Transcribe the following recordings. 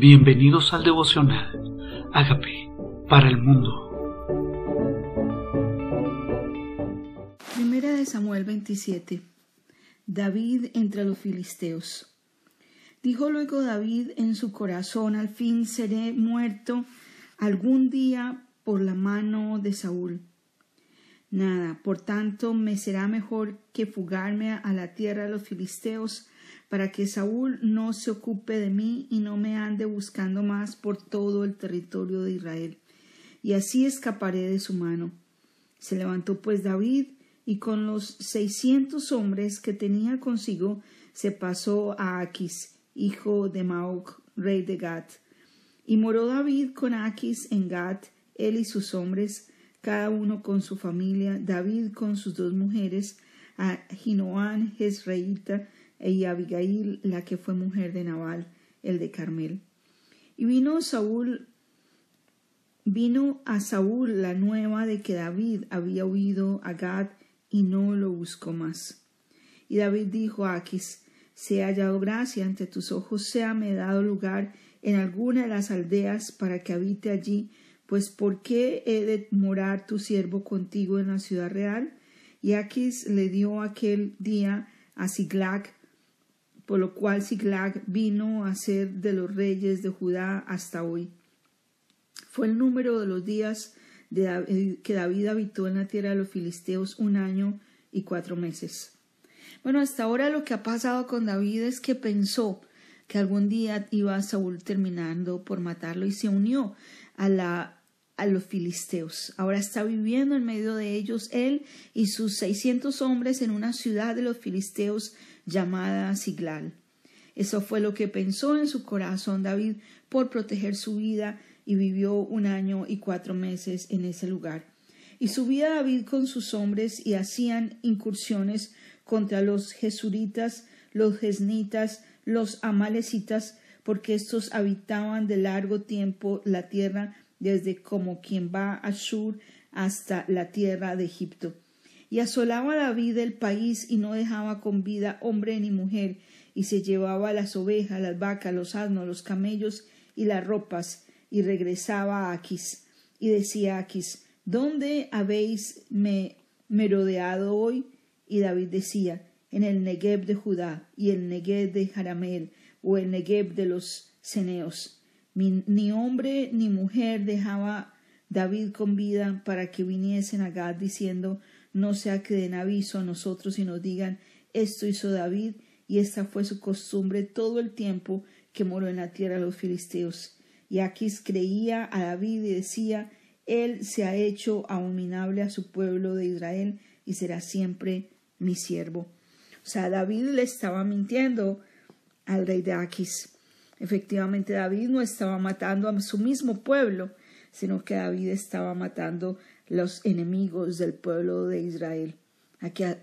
Bienvenidos al devocional. Hágame para el mundo. Primera de Samuel 27. David entre los filisteos. Dijo luego David en su corazón, al fin seré muerto algún día por la mano de Saúl. Nada, por tanto, me será mejor que fugarme a la tierra de los filisteos para que Saúl no se ocupe de mí y no me ande buscando más por todo el territorio de Israel. Y así escaparé de su mano. Se levantó pues David y con los seiscientos hombres que tenía consigo se pasó a Aquis, hijo de Maoc, rey de Gat. Y moró David con Aquis en Gat, él y sus hombres, cada uno con su familia, David con sus dos mujeres, a Jinoán Jezreelita, y Abigail, la que fue mujer de Nabal, el de Carmel. Y vino Saúl, vino a Saúl la nueva de que David había huido a Gad y no lo buscó más. Y David dijo a Aquis, he hallado gracia ante tus ojos, sea me dado lugar en alguna de las aldeas para que habite allí, pues ¿por qué he de morar tu siervo contigo en la ciudad real? Y Aquis le dio aquel día a Siglag, por lo cual Siglag vino a ser de los reyes de Judá hasta hoy. Fue el número de los días de que David habitó en la tierra de los filisteos un año y cuatro meses. Bueno, hasta ahora lo que ha pasado con David es que pensó que algún día iba a Saúl terminando por matarlo y se unió a la a los filisteos. Ahora está viviendo en medio de ellos él y sus seiscientos hombres en una ciudad de los filisteos llamada Siglal. Eso fue lo que pensó en su corazón David por proteger su vida y vivió un año y cuatro meses en ese lugar. Y subía David con sus hombres y hacían incursiones contra los jesuritas, los jesnitas, los amalecitas, porque estos habitaban de largo tiempo la tierra desde como quien va a Shur hasta la tierra de Egipto y asolaba David el país y no dejaba con vida hombre ni mujer, y se llevaba las ovejas, las vacas, los asnos, los camellos y las ropas, y regresaba a Aquis. Y decía Aquis, ¿dónde habéis me merodeado hoy? Y David decía, en el Negev de Judá y el Negev de Jaramel o el Negev de los Ceneos. Ni hombre ni mujer dejaba David con vida para que viniesen a Gad diciendo no sea que den aviso a nosotros y nos digan esto hizo David y esta fue su costumbre todo el tiempo que moró en la tierra de los filisteos. Y Aquis creía a David y decía Él se ha hecho abominable a su pueblo de Israel y será siempre mi siervo. O sea, David le estaba mintiendo al rey de Aquis. Efectivamente, David no estaba matando a su mismo pueblo, sino que David estaba matando los enemigos del pueblo de Israel.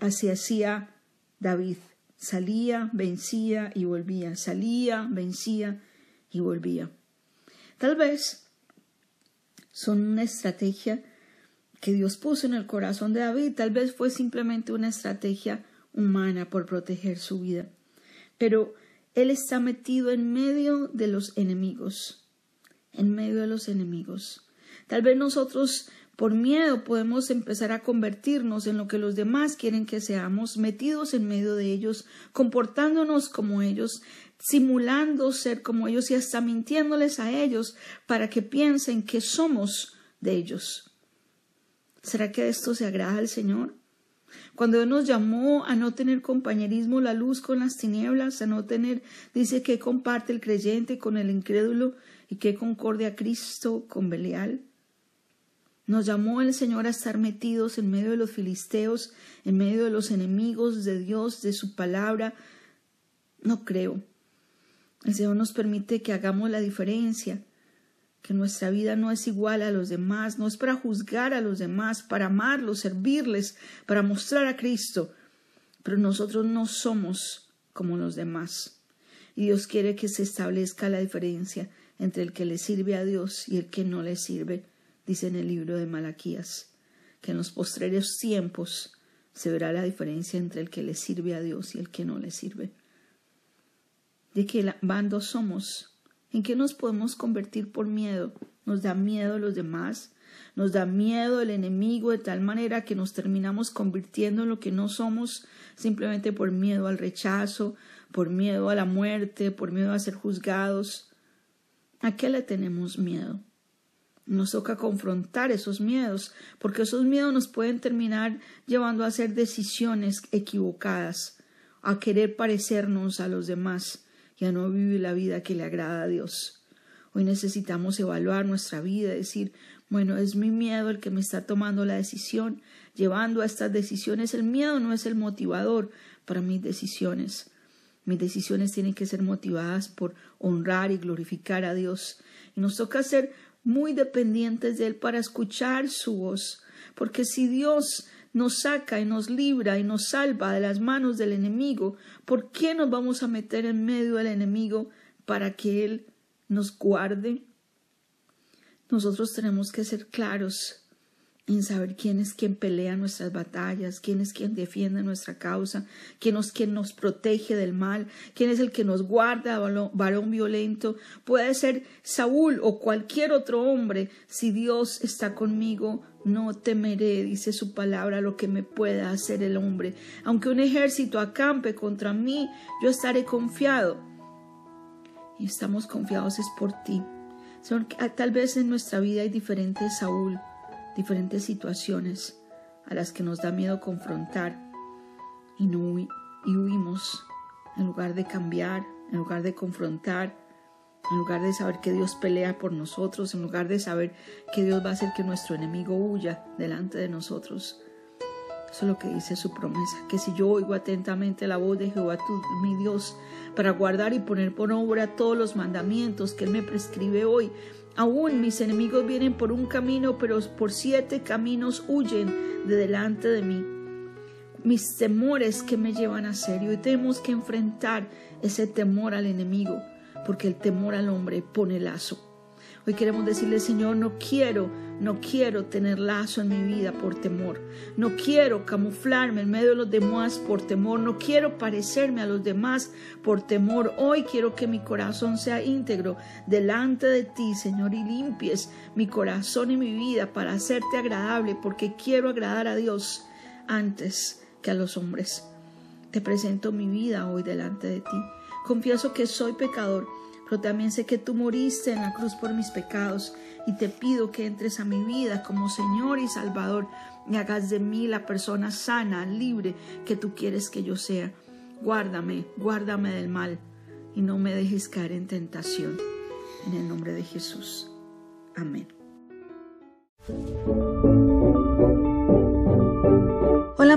Así hacía David. Salía, vencía y volvía. Salía, vencía y volvía. Tal vez son una estrategia que Dios puso en el corazón de David. Tal vez fue simplemente una estrategia humana por proteger su vida. Pero él está metido en medio de los enemigos. En medio de los enemigos. Tal vez nosotros por miedo podemos empezar a convertirnos en lo que los demás quieren que seamos, metidos en medio de ellos, comportándonos como ellos, simulando ser como ellos y hasta mintiéndoles a ellos para que piensen que somos de ellos. ¿Será que esto se agrada al Señor? Cuando Él nos llamó a no tener compañerismo la luz con las tinieblas, a no tener, dice que comparte el creyente con el incrédulo y que concordia Cristo con Belial. Nos llamó el Señor a estar metidos en medio de los filisteos, en medio de los enemigos de Dios, de su palabra. No creo. El Señor nos permite que hagamos la diferencia, que nuestra vida no es igual a los demás, no es para juzgar a los demás, para amarlos, servirles, para mostrar a Cristo, pero nosotros no somos como los demás. Y Dios quiere que se establezca la diferencia entre el que le sirve a Dios y el que no le sirve dice en el libro de Malaquías, que en los postreros tiempos se verá la diferencia entre el que le sirve a Dios y el que no le sirve. ¿De qué bando somos? ¿En qué nos podemos convertir por miedo? ¿Nos da miedo los demás? ¿Nos da miedo el enemigo de tal manera que nos terminamos convirtiendo en lo que no somos simplemente por miedo al rechazo, por miedo a la muerte, por miedo a ser juzgados? ¿A qué le tenemos miedo? Nos toca confrontar esos miedos, porque esos miedos nos pueden terminar llevando a hacer decisiones equivocadas, a querer parecernos a los demás y a no vivir la vida que le agrada a Dios. Hoy necesitamos evaluar nuestra vida, decir, bueno, es mi miedo el que me está tomando la decisión, llevando a estas decisiones. El miedo no es el motivador para mis decisiones. Mis decisiones tienen que ser motivadas por honrar y glorificar a Dios. Y nos toca ser muy dependientes de Él para escuchar su voz, porque si Dios nos saca y nos libra y nos salva de las manos del enemigo, ¿por qué nos vamos a meter en medio del enemigo para que Él nos guarde? Nosotros tenemos que ser claros en saber quién es quien pelea nuestras batallas, quién es quien defiende nuestra causa, quién es quien nos protege del mal, quién es el que nos guarda, varón violento. Puede ser Saúl o cualquier otro hombre. Si Dios está conmigo, no temeré, dice su palabra, lo que me pueda hacer el hombre. Aunque un ejército acampe contra mí, yo estaré confiado. Y estamos confiados es por ti. Tal vez en nuestra vida hay diferentes Saúl diferentes situaciones a las que nos da miedo confrontar y, no, y huimos en lugar de cambiar, en lugar de confrontar, en lugar de saber que Dios pelea por nosotros, en lugar de saber que Dios va a hacer que nuestro enemigo huya delante de nosotros. Eso es lo que dice su promesa, que si yo oigo atentamente la voz de Jehová, mi Dios, para guardar y poner por obra todos los mandamientos que Él me prescribe hoy, Aún mis enemigos vienen por un camino, pero por siete caminos huyen de delante de mí. Mis temores que me llevan a ser, y tenemos que enfrentar ese temor al enemigo, porque el temor al hombre pone lazo. Hoy queremos decirle, Señor, no quiero, no quiero tener lazo en mi vida por temor. No quiero camuflarme en medio de los demás por temor. No quiero parecerme a los demás por temor. Hoy quiero que mi corazón sea íntegro delante de ti, Señor, y limpies mi corazón y mi vida para hacerte agradable, porque quiero agradar a Dios antes que a los hombres. Te presento mi vida hoy delante de ti. Confieso que soy pecador pero también sé que tú moriste en la cruz por mis pecados y te pido que entres a mi vida como Señor y Salvador y hagas de mí la persona sana, libre que tú quieres que yo sea. Guárdame, guárdame del mal y no me dejes caer en tentación. En el nombre de Jesús. Amén.